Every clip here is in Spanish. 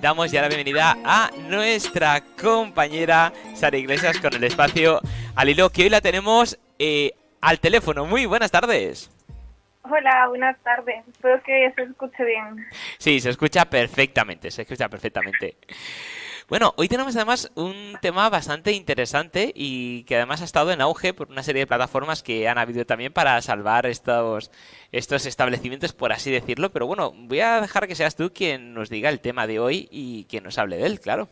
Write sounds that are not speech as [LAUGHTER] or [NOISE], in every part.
Damos ya la bienvenida a nuestra compañera Sara Iglesias con el espacio al hilo, que hoy la tenemos eh, al teléfono. Muy buenas tardes. Hola, buenas tardes. Espero que se escuche bien. Sí, se escucha perfectamente, se escucha perfectamente. Bueno, hoy tenemos además un tema bastante interesante y que además ha estado en auge por una serie de plataformas que han habido también para salvar estos, estos establecimientos, por así decirlo. Pero bueno, voy a dejar que seas tú quien nos diga el tema de hoy y quien nos hable de él, claro.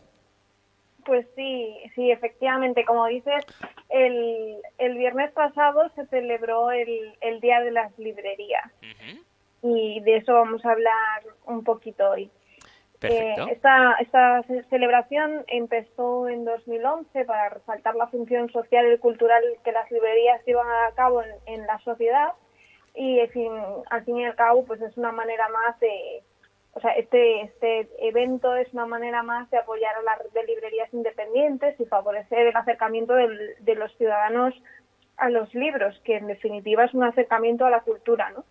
Pues sí, sí, efectivamente, como dices, el, el viernes pasado se celebró el, el Día de las Librerías y de eso vamos a hablar un poquito hoy. Eh, esta, esta celebración empezó en 2011 para resaltar la función social y cultural que las librerías llevan a cabo en, la sociedad y al fin y al cabo pues es una manera más de o sea este este evento es una manera más de apoyar a la red de librerías independientes y favorecer el acercamiento de los ciudadanos a los libros que en definitiva es un acercamiento a la cultura no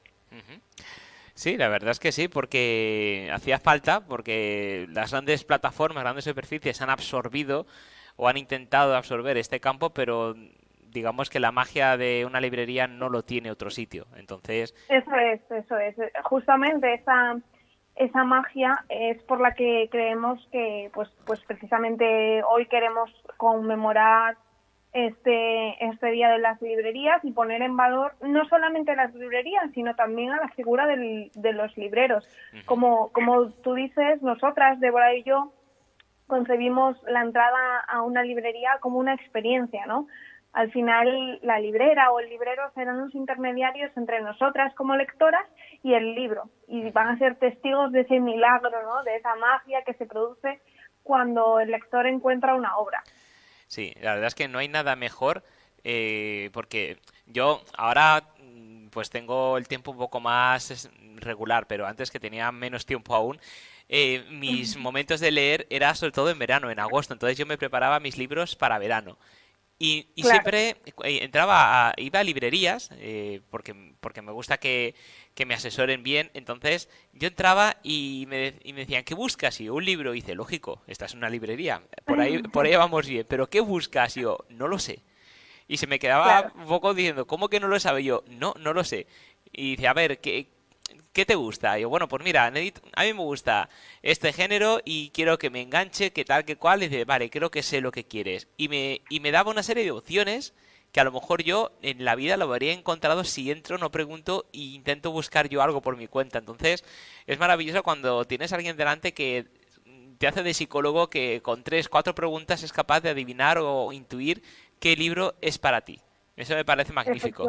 Sí, la verdad es que sí, porque hacía falta, porque las grandes plataformas, grandes superficies han absorbido o han intentado absorber este campo, pero digamos que la magia de una librería no lo tiene otro sitio. Entonces. Eso es, eso es. Justamente esa, esa magia es por la que creemos que, pues, pues precisamente hoy queremos conmemorar este, este Día de las Librerías y poner en valor no solamente las librerías, sino también a la figura de los libreros. Como, como tú dices, nosotras, Débora y yo, concebimos la entrada a una librería como una experiencia, ¿no? Al final, la librera o el librero serán los intermediarios entre nosotras como lectoras y el libro, y van a ser testigos de ese milagro, ¿no? De esa magia que se produce cuando el lector encuentra una obra. Sí, la verdad es que no hay nada mejor eh, porque yo ahora mm, pues tengo el tiempo un poco más regular, pero antes que tenía menos tiempo aún, eh, mis momentos de leer era sobre todo en verano, en agosto, entonces yo me preparaba mis libros para verano. Y, siempre eh, entraba a, iba a librerías, eh, porque, porque me gusta que, me asesoren bien. Entonces yo entraba y me, y me decían, ¿qué buscas? Y yo, un libro. Y dice, lógico, esta es una librería. Por ahí, por ahí vamos bien. Pero ¿qué buscas? Y yo, no lo sé. Y se me quedaba un poco diciendo, ¿cómo que no lo sabe? yo, no, no lo sé. Y dice, a ver, ¿qué, ¿qué te gusta? Y yo, bueno, pues mira, a mí me gusta este género y quiero que me enganche, que tal, que cual. Y dice, vale, creo que sé lo que quieres. Y me, y me daba una serie de opciones que a lo mejor yo en la vida lo habría encontrado si entro, no pregunto e intento buscar yo algo por mi cuenta. Entonces, es maravilloso cuando tienes a alguien delante que te hace de psicólogo que con tres, cuatro preguntas es capaz de adivinar o intuir qué libro es para ti. Eso me parece magnífico.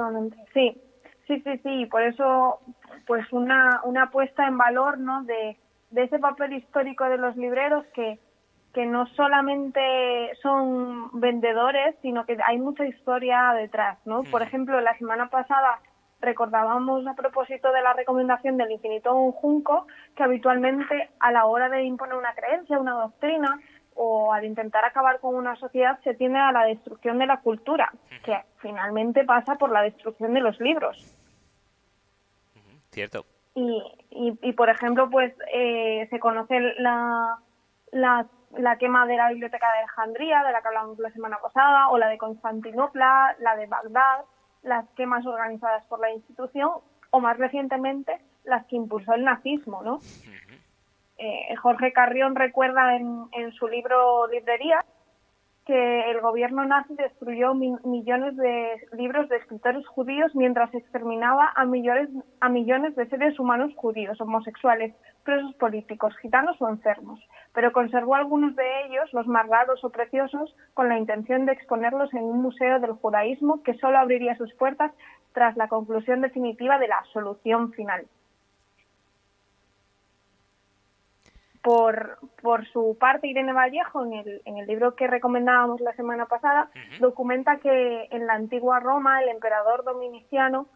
Sí, sí, sí, sí. Por eso pues una, una puesta en valor ¿no? de, de ese papel histórico de los libreros que, que no solamente son vendedores, sino que hay mucha historia detrás, ¿no? Por ejemplo, la semana pasada recordábamos a propósito de la recomendación del infinito un junco que habitualmente a la hora de imponer una creencia, una doctrina o al intentar acabar con una sociedad se tiende a la destrucción de la cultura, que finalmente pasa por la destrucción de los libros. Cierto. Y, y, por ejemplo, pues eh, se conoce la, la, la, quema de la Biblioteca de Alejandría, de la que hablamos la semana pasada, o la de Constantinopla, la de Bagdad, las quemas organizadas por la institución, o más recientemente las que impulsó el nazismo, ¿no? Eh, Jorge Carrión recuerda en, en su libro Librería que el gobierno nazi destruyó millones de libros de escritores judíos mientras exterminaba a millones, a millones de seres humanos judíos, homosexuales, presos políticos, gitanos o enfermos, pero conservó algunos de ellos, los más raros o preciosos, con la intención de exponerlos en un museo del judaísmo que solo abriría sus puertas tras la conclusión definitiva de la solución final. Por, por su parte, Irene Vallejo, en el, en el libro que recomendábamos la semana pasada, documenta que en la antigua Roma el emperador dominiciano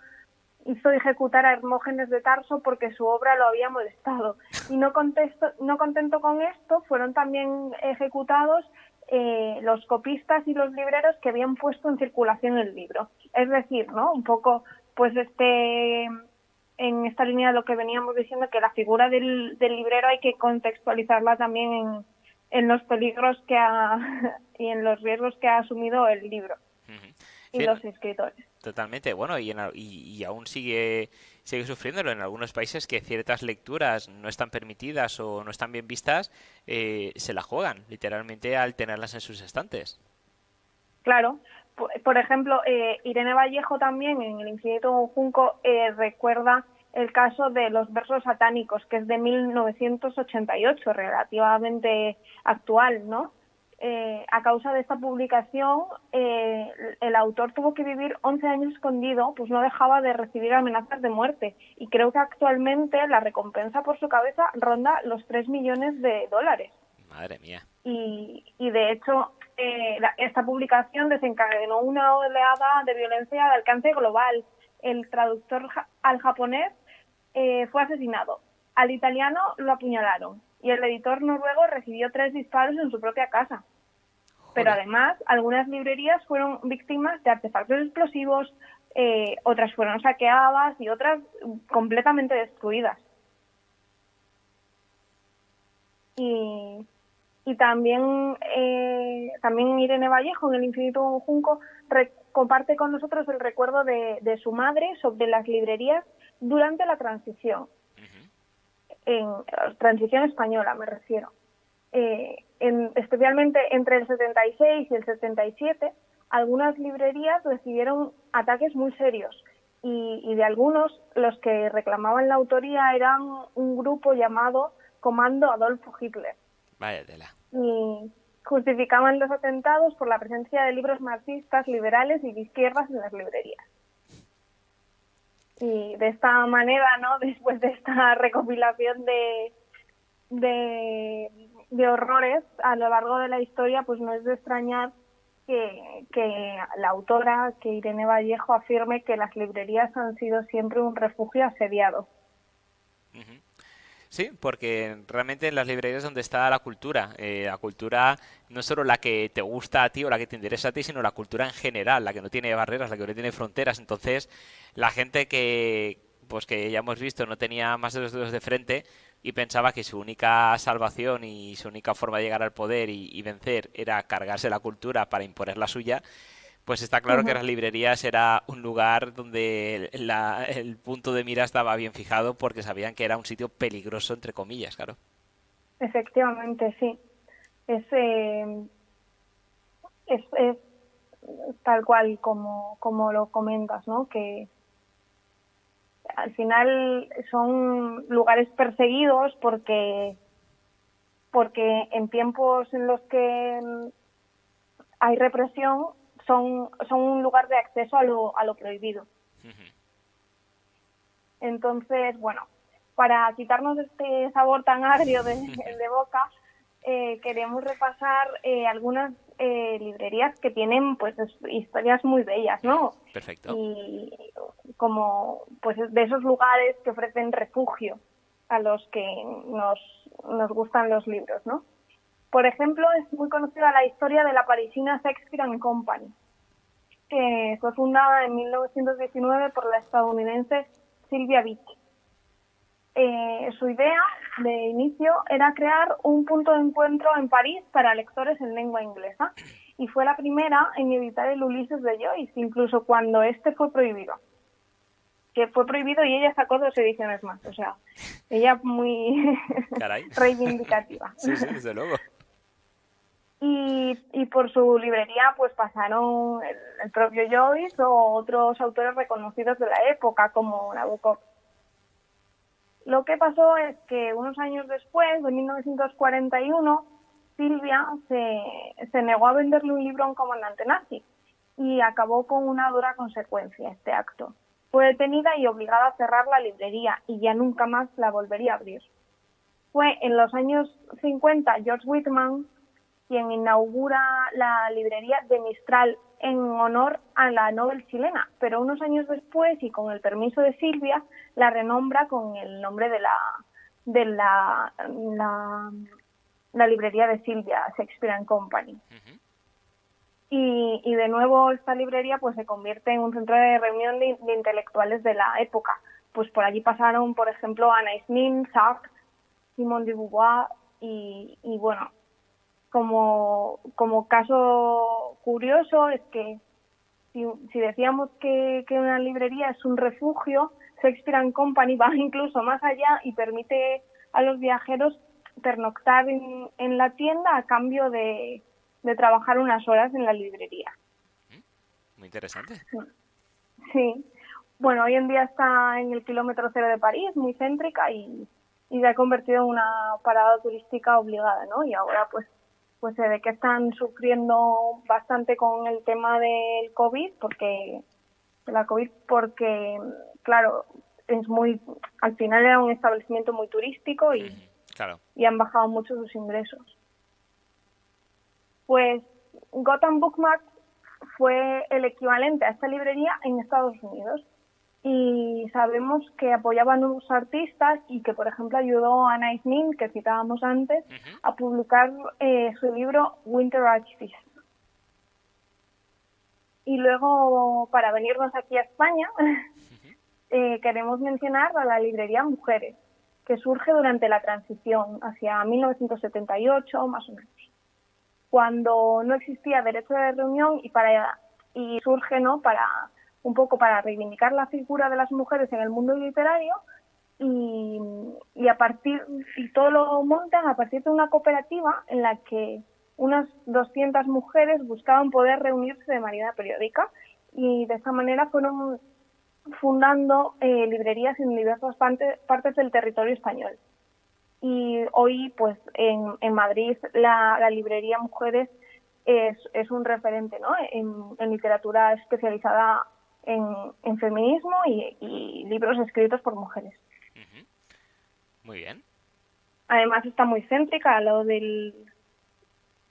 hizo ejecutar a Hermógenes de Tarso porque su obra lo había molestado. Y no, contesto, no contento con esto, fueron también ejecutados eh, los copistas y los libreros que habían puesto en circulación el libro. Es decir, ¿no? Un poco, pues este en esta línea de lo que veníamos diciendo, que la figura del, librero hay que contextualizarla también en, en los peligros que ha, [LAUGHS] y en los riesgos que ha asumido el libro y los escritores. Totalmente, bueno, y, y, aún sigue, sigue sufriéndolo en algunos países que ciertas lecturas no están permitidas o no están bien vistas, eh, se la juegan literalmente al tenerlas en sus estantes. Claro, por, ejemplo, eh, Irene Vallejo también en El Infinito Junco eh, recuerda el caso de los versos satánicos, que es de 1988, relativamente actual, ¿no? Eh, a causa de esta publicación, eh, el autor tuvo que vivir 11 años escondido, pues no dejaba de recibir amenazas de muerte. Y creo que actualmente la recompensa por su cabeza ronda los 3 millones de dólares. Madre mía. Y, y de hecho, eh, esta publicación desencadenó una oleada de violencia de alcance global. El traductor al japonés fue asesinado. Al italiano lo apuñalaron y el editor noruego recibió tres disparos en su propia casa. Pero además, algunas librerías fueron víctimas de artefactos explosivos, eh, otras fueron saqueadas y otras completamente destruidas. Y, y también, eh, también Irene Vallejo en El Infinito Junco comparte con nosotros el recuerdo de, de su madre sobre las librerías durante la transición en transición española me refiero. Eh, especialmente entre el 76 y el 77, algunas librerías recibieron ataques muy serios y, de algunos los que reclamaban la autoría eran un grupo llamado Comando Adolfo Hitler. Vaya tela. Y justificaban los atentados por la presencia de libros marxistas, liberales y de izquierdas en las librerías y de esta manera, ¿no? [LAUGHS] Después de esta recopilación de, de, horrores a lo largo de la historia, pues no es de extrañar que, que, la autora, que Irene Vallejo, afirme que las librerías han sido siempre un refugio asediado. Sí, porque realmente en las librerías donde está la cultura. Eh, la cultura no solo la que te gusta a ti o la que te interesa a ti, sino la cultura en general, la que no tiene barreras, la que no tiene fronteras. Entonces, la gente que, pues que ya hemos visto, no tenía más de los dedos de frente y pensaba que su única salvación y su única forma de llegar al poder y vencer era cargarse la cultura para imponer la suya, pues está claro que las librerías era un lugar donde el punto de mira estaba bien fijado porque sabían que era un sitio peligroso, entre comillas, claro. Efectivamente, sí. Es, eh, es, es, tal cual como, como lo comentas, ¿no? Que al final son lugares perseguidos porque porque en tiempos en los que hay represión son, son un lugar de acceso a lo, a lo prohibido. Entonces, bueno, para quitarnos este sabor tan agrio de, boca, eh, queremos repasar eh, algunas eh, librerías que tienen pues historias muy bellas, ¿no? Perfecto. Y como pues de esos lugares que ofrecen refugio a los que nos, nos gustan los libros, ¿no? Por ejemplo, es muy conocida la historia de la parisina Shakespeare and Company, que fue fundada en 1919 por la estadounidense Sylvia Beach. Eh, su idea de inicio era crear un punto de encuentro en París para lectores en lengua inglesa y fue la primera en editar el Ulises de Joyce, incluso cuando este fue prohibido. Que fue prohibido y ella sacó dos ediciones más, o sea, ella muy [LAUGHS] reivindicativa. sí, sí, desde luego. Y, y por su librería pues pasaron el, propio Joyce o otros autores reconocidos de la época como Nabokov. Lo que pasó es que unos años después, de 1941, Silvia se, se negó a venderle un libro a un comandante nazi y acabó con una dura consecuencia este acto. Fue detenida y obligada a cerrar la librería y ya nunca más la volvería a abrir. Fue en los años 50 George Whitman quien inaugura la librería de Mistral en honor a la Nobel chilena, pero unos años después y con el permiso de Silvia la renombra con el nombre de la de la, la, librería de Silvia, Shakespeare and Company. y, y, de nuevo esta librería pues se convierte en un centro de reunión de, intelectuales de la época. pues por allí pasaron, por ejemplo, Anais Nin, Sartre, Simone de Beauvoir y, y bueno, como, como caso curioso es que si, si decíamos que, que, una librería es un refugio, Shakespeare and Company va incluso más allá y permite a los viajeros pernoctar en, en la tienda a cambio de, de, trabajar unas horas en la librería. Muy interesante. Sí. Bueno, hoy en día está en el kilómetro cero de París, muy céntrica y, y se ha convertido en una parada turística obligada, ¿no? Y ahora pues pues se ve que están sufriendo bastante con el tema del COVID, porque la COVID, porque claro, es muy, al final era un establecimiento muy turístico y, claro. y han bajado mucho sus ingresos. Pues Gotham Bookmark fue el equivalente a esta librería en Estados Unidos y sabemos que apoyaba a nuevos artistas y que, por ejemplo, ayudó a Nice Nin, que citábamos antes, a publicar eh, su libro Winter Artifice. Y luego, para venirnos aquí a España, [LAUGHS] eh, queremos mencionar a la librería Mujeres, que surge durante la transición hacia 1978, más o menos, cuando no existía derecho de reunión y para y surge no para un poco para reivindicar la figura de las mujeres en el mundo literario y, y a partir y todo lo montan a partir de una cooperativa en la que unas 200 mujeres buscaban poder reunirse de manera periódica y de esa manera fueron fundando eh, librerías en diversas partes, del territorio español. Y hoy, pues, en, en Madrid, la, la librería Mujeres es, es, un referente ¿no? en literatura especializada en, feminismo y, libros escritos por mujeres. Muy bien. Además está muy céntrica al lado del,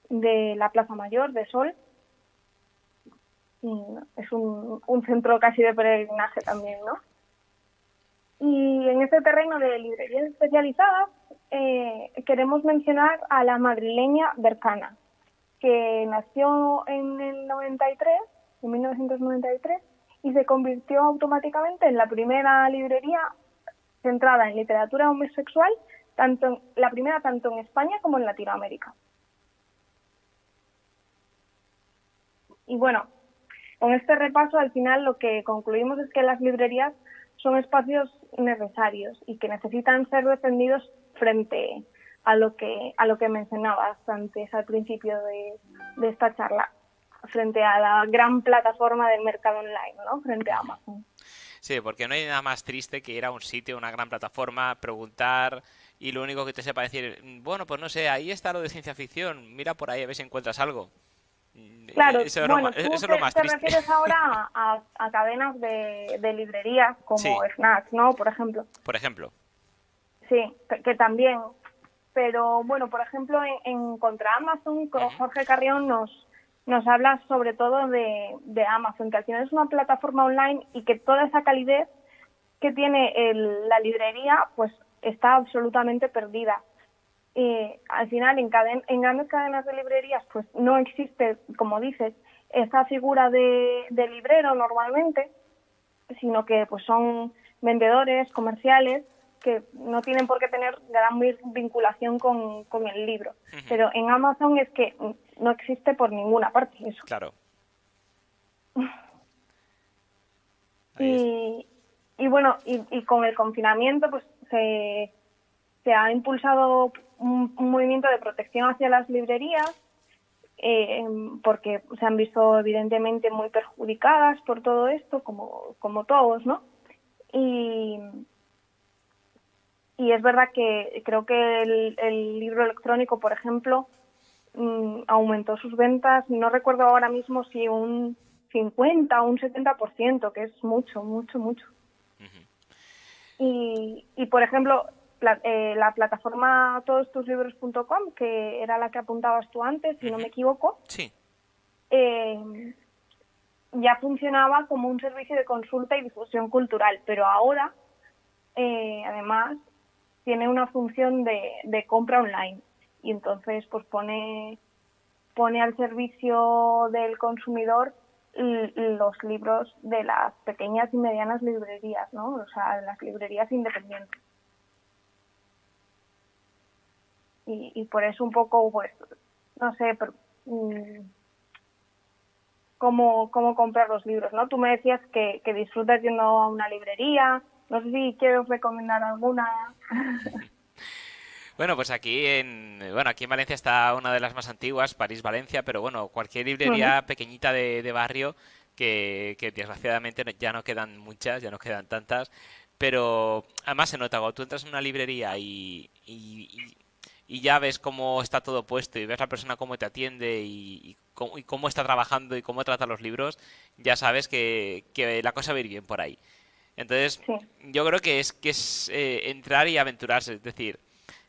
de la Plaza Mayor de Sol. Y es un, un centro casi de peregrinaje también, ¿no? Y en este terreno de librerías especializadas eh, queremos mencionar a la madrileña Bercana, que nació en el 93, en 1993, y se convirtió automáticamente en la primera librería centrada en literatura homosexual, tanto la primera tanto en España como en Latinoamérica. Y bueno, con este repaso al final lo que concluimos es que las librerías son espacios necesarios y que necesitan ser defendidos frente a lo que a lo que mencionabas antes al principio de esta charla frente a la gran plataforma del mercado online, ¿no? Frente a Amazon. Sí, porque no hay nada más triste que ir a un sitio, una gran plataforma, preguntar y lo único que te sepa decir, bueno, pues no sé, ahí está lo de ciencia ficción, mira por ahí a ver si encuentras algo. Claro, eso, bueno, tú eso te, lo más te refieres ahora [LAUGHS] a, a cadenas de, de, librerías como sí. Fnac, ¿no? Por ejemplo. Por ejemplo. Sí, que, que también. Pero bueno, por ejemplo, en, en Contra Amazon, Jorge Carrión nos, nos habla sobre todo de, de, Amazon, que al final es una plataforma online y que toda esa calidez que tiene el, la librería, pues está absolutamente perdida. Y al final, en, caden en grandes cadenas de librerías, pues no existe, como dices, esa figura de, de librero normalmente, sino que pues son vendedores comerciales que no tienen por qué tener gran vinculación con, con el libro. Uh -huh. Pero en Amazon es que no existe por ninguna parte eso. Claro. [LAUGHS] y, y, bueno, y, y, con el confinamiento pues se, se ha impulsado un, un, movimiento de protección hacia las librerías eh, porque se han visto evidentemente muy perjudicadas por todo esto, como, como todos, ¿no? Y, y es verdad que creo que el, el libro electrónico, por ejemplo, mmm, aumentó sus ventas, no recuerdo ahora mismo si un 50 o un 70%, que es mucho, mucho, mucho. Uh -huh. y, y, por ejemplo, la, eh, la plataforma todostuslibros.com, que era la que apuntabas tú antes, si uh -huh. no me equivoco, sí. eh, ya funcionaba como un servicio de consulta y difusión cultural, pero ahora, eh, además, tiene una función de, de, compra online y entonces pues pone pone al servicio del consumidor los libros de las pequeñas y medianas librerías, ¿no? O sea, las librerías independientes. Y, y por eso un poco, pues, no sé, mm, cómo, cómo comprar los libros, ¿no? Tú me decías que, que disfrutas yendo a una librería, no sé si quieres recomendar alguna. [LAUGHS] Bueno, pues aquí en bueno aquí en Valencia está una de las más antiguas, París Valencia, pero bueno cualquier librería pequeñita de, barrio que, desgraciadamente ya no quedan muchas, ya no quedan tantas, pero además se nota cuando tú entras en una librería y, y, ya ves cómo está todo puesto y ves la persona cómo te atiende y, cómo, está trabajando y cómo trata los libros, ya sabes que, la cosa va a ir bien por ahí. Entonces, yo creo que es que es eh, entrar y aventurarse, es decir,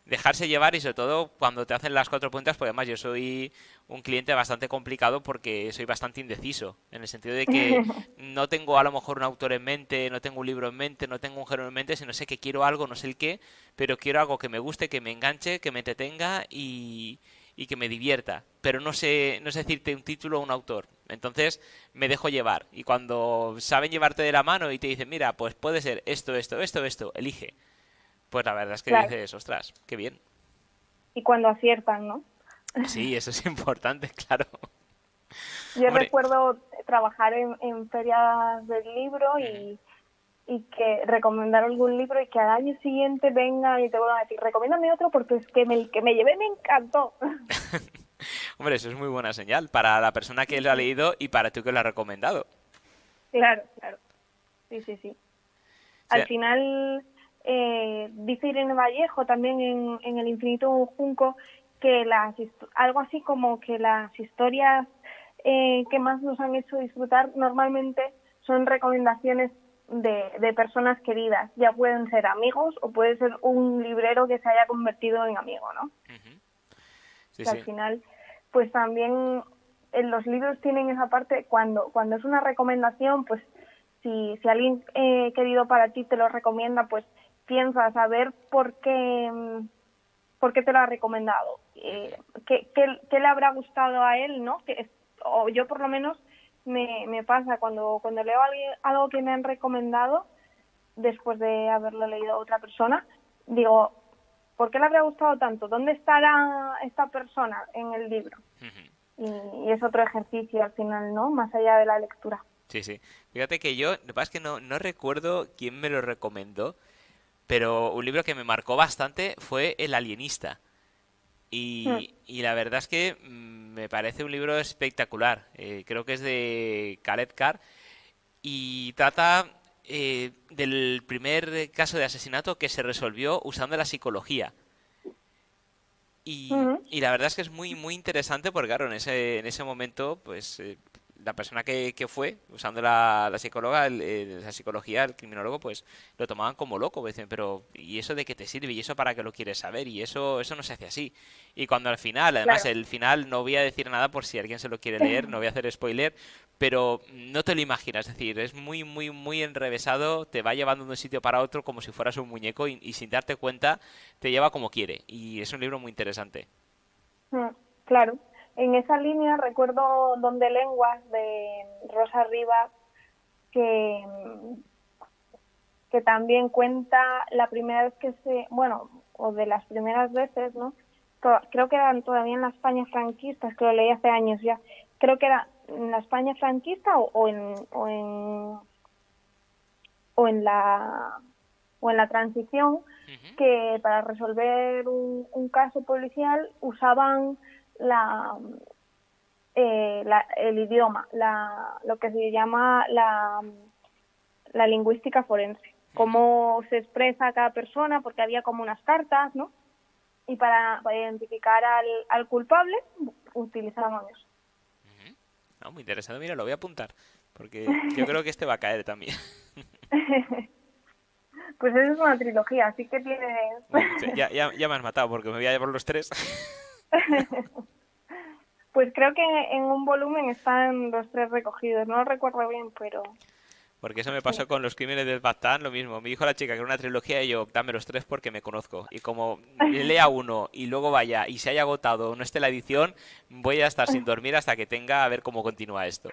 dejarse llevar y sobre todo cuando te hacen las cuatro puntas, porque además yo soy un cliente bastante complicado porque soy bastante indeciso, en el sentido de que [LAUGHS] no tengo a lo mejor un autor en mente, no tengo un libro en mente, no tengo un género en mente, sino sé que quiero algo, no sé el qué, pero quiero algo que me guste, que me enganche, que me entretenga y, y que me divierta, pero no sé, no sé decirte un título o un autor. Entonces me dejo llevar. Y cuando saben llevarte de la mano y te dicen, mira, pues puede ser esto, esto, esto, esto, elige pues la verdad es que dices, ostras, qué bien. Y cuando aciertan, ¿no? Sí, eso es importante, [LAUGHS] claro. Yo recuerdo trabajar en, ferias del libro y, que recomendar algún libro y que al año siguiente venga y te vuelvan a decir, recomiéndame otro porque es que el que me llevé me encantó. [LAUGHS] Hombre, eso es muy buena señal para la persona que lo ha leído y para tú que lo has recomendado. Claro, claro. Sí, sí, sí. Al final eh, dice Irene Vallejo también en, en El infinito junco que las algo así como que las historias eh, que más nos han hecho disfrutar normalmente son recomendaciones de, de personas queridas, ya pueden ser amigos o puede ser un librero que se haya convertido en amigo, ¿no? Al final, pues también en los libros tienen esa parte cuando cuando es una recomendación, pues si, si alguien eh, querido para ti te lo recomienda, pues piensas, a ver por qué, por qué te lo ha recomendado, eh, ¿qué, qué, le habrá gustado a él, ¿no? Que, o yo por lo menos me, me pasa cuando, cuando leo algo que me han recomendado, después de haberlo leído a otra persona, digo, ¿por qué le habrá gustado tanto? ¿Dónde estará esta persona en el libro? y, es otro ejercicio al final, ¿no? Más allá de la lectura. Sí, sí. Fíjate que yo, lo que pasa es que no, no recuerdo quién me lo recomendó, pero un libro que me marcó bastante fue El alienista. Y, hmm. la verdad es que mm, me parece un libro espectacular. Eh, creo que es de Khaled Carr y trata eh, del primer caso de asesinato que se resolvió usando la psicología. Y, y, la verdad es que es muy muy interesante porque claro, en ese, en ese momento pues eh, la persona que, que fue, usando la, la psicóloga, la psicología, el criminólogo, pues lo tomaban como loco. Dicen, pero ¿y eso de qué te sirve? ¿Y eso para qué lo quieres saber? Y eso, eso no se hace así. Y cuando al final, además, el final no voy a decir nada por si alguien se lo quiere leer, no voy a hacer spoiler, pero no te lo imaginas. Es decir, es muy, muy, muy enrevesado, te va llevando de un sitio para otro como si fueras un muñeco y, y sin darte cuenta te lleva como quiere. Y es un libro muy interesante. Mm, claro en esa línea recuerdo Donde Lenguas de Rosa Rivas, que, que también cuenta la primera vez que se, bueno, o de las primeras veces, ¿no? Creo que eran todavía en la España franquista, que lo leí hace años ya. Creo que era en la España franquista o, en, o en o en la o en la transición que para resolver un caso policial usaban la, eh, la, el idioma, la, lo que se llama la, la lingüística forense, cómo se expresa cada persona, porque había como unas cartas, ¿no? Y para, identificar al, al culpable utilizaban eso. No, muy interesante, mira, lo voy a apuntar, porque yo creo que este va a caer también. [LAUGHS] pues esa es una trilogía, así que tiene... ya, ya, ya me has matado, porque me voy a llevar los tres. [LAUGHS] pues creo que en un volumen están los tres recogidos, no lo recuerdo bien, pero... Porque eso me pasó con los crímenes del Batán, lo mismo. Me dijo la chica que era una trilogía y yo, dame los tres porque me conozco. Y como [LAUGHS] lea uno y luego vaya y se haya agotado o no esté la edición, voy a estar sin dormir hasta que tenga a ver cómo continúa esto.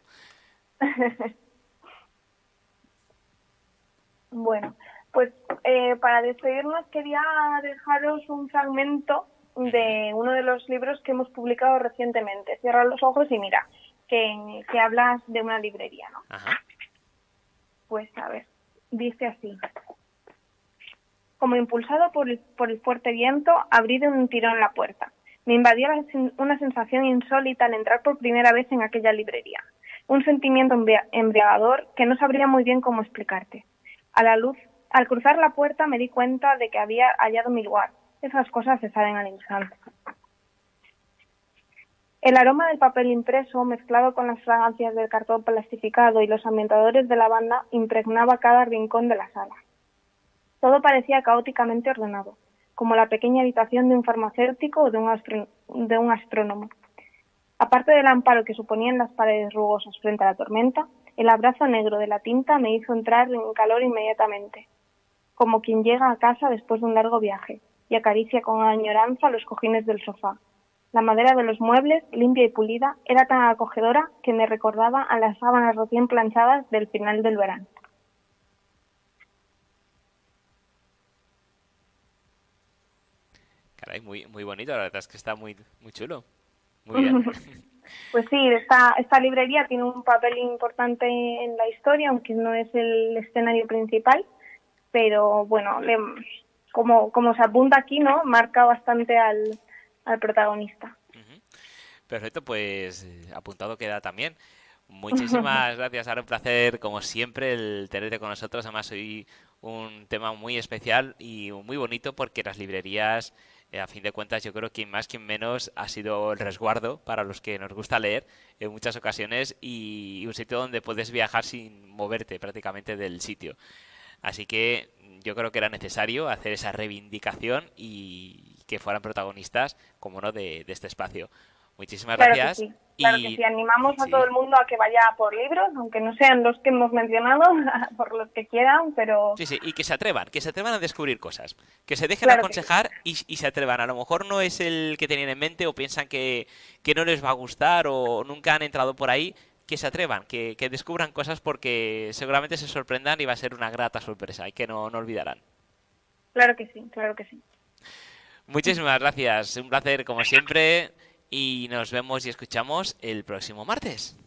[LAUGHS] bueno, pues eh, para despedirnos quería dejaros un fragmento de uno de los libros que hemos publicado recientemente. Cierra los ojos y mira, que, que hablas de una librería, ¿no? Ajá. Pues a ver, dice así. Como impulsado por el, por el fuerte viento, abrí de un tirón la puerta. Me invadió una sensación insólita al entrar por primera vez en aquella librería. Un sentimiento embriagador que no sabría muy bien cómo explicarte. A la luz, al cruzar la puerta me di cuenta de que había hallado mi lugar. Esas cosas se saben al instante. El aroma del papel impreso, mezclado con las fragancias del cartón plastificado y los ambientadores de la banda, impregnaba cada rincón de la sala. Todo parecía caóticamente ordenado, como la pequeña habitación de un farmacéutico o de un, de un astrónomo. Aparte del amparo que suponían las paredes rugosas frente a la tormenta, el abrazo negro de la tinta me hizo entrar en calor inmediatamente, como quien llega a casa después de un largo viaje y acaricia con añoranza los cojines del sofá. La madera de los muebles, limpia y pulida, era tan acogedora que me recordaba a las sábanas recién planchadas del final del verano. Caray, muy, muy bonito, la verdad es que está muy, muy chulo. Muy bien. [LAUGHS] Pues sí, esta, esta librería tiene un papel importante en la historia, aunque no es el escenario principal, pero bueno, como, como se apunta aquí, ¿no? Marca bastante al, al protagonista. Perfecto, pues eh, apuntado queda también. [LAUGHS] Muchísimas gracias, ahora un placer, como siempre, el tenerte con nosotros. Además, hoy un tema muy especial y muy bonito porque las librerías eh, a fin de cuentas yo creo que más que menos ha sido el resguardo para los que nos gusta leer en muchas ocasiones y un sitio donde puedes viajar sin moverte prácticamente del sitio. Así que yo creo que era necesario hacer esa reivindicación y que fueran protagonistas, como no, de este espacio. Muchísimas gracias. Claro que sí, animamos a todo el mundo a que vaya por libros, aunque no sean los que hemos mencionado, [LAUGHS] por los que quieran, pero... Sí, sí, y que se atrevan, que se atrevan a descubrir cosas, que se dejen aconsejar y, se atrevan. A lo mejor no es el que tenían en mente o piensan que, no les va a gustar o nunca han entrado por ahí, que se atrevan, que, descubran cosas porque seguramente se sorprendan y va a ser una grata sorpresa y que no, no olvidarán. Claro que sí, claro que sí. Muchísimas gracias, un placer como siempre y nos vemos y escuchamos el próximo martes.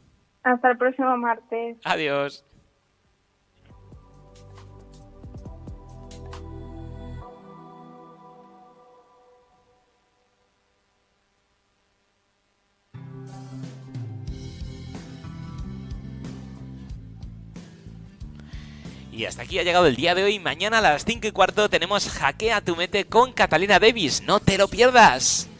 Hasta el próximo martes. Adiós. Y hasta aquí ha llegado el día de hoy. Mañana a las 5 y cuarto tenemos Hackea tu Mete con Catalina Davis. No te lo pierdas.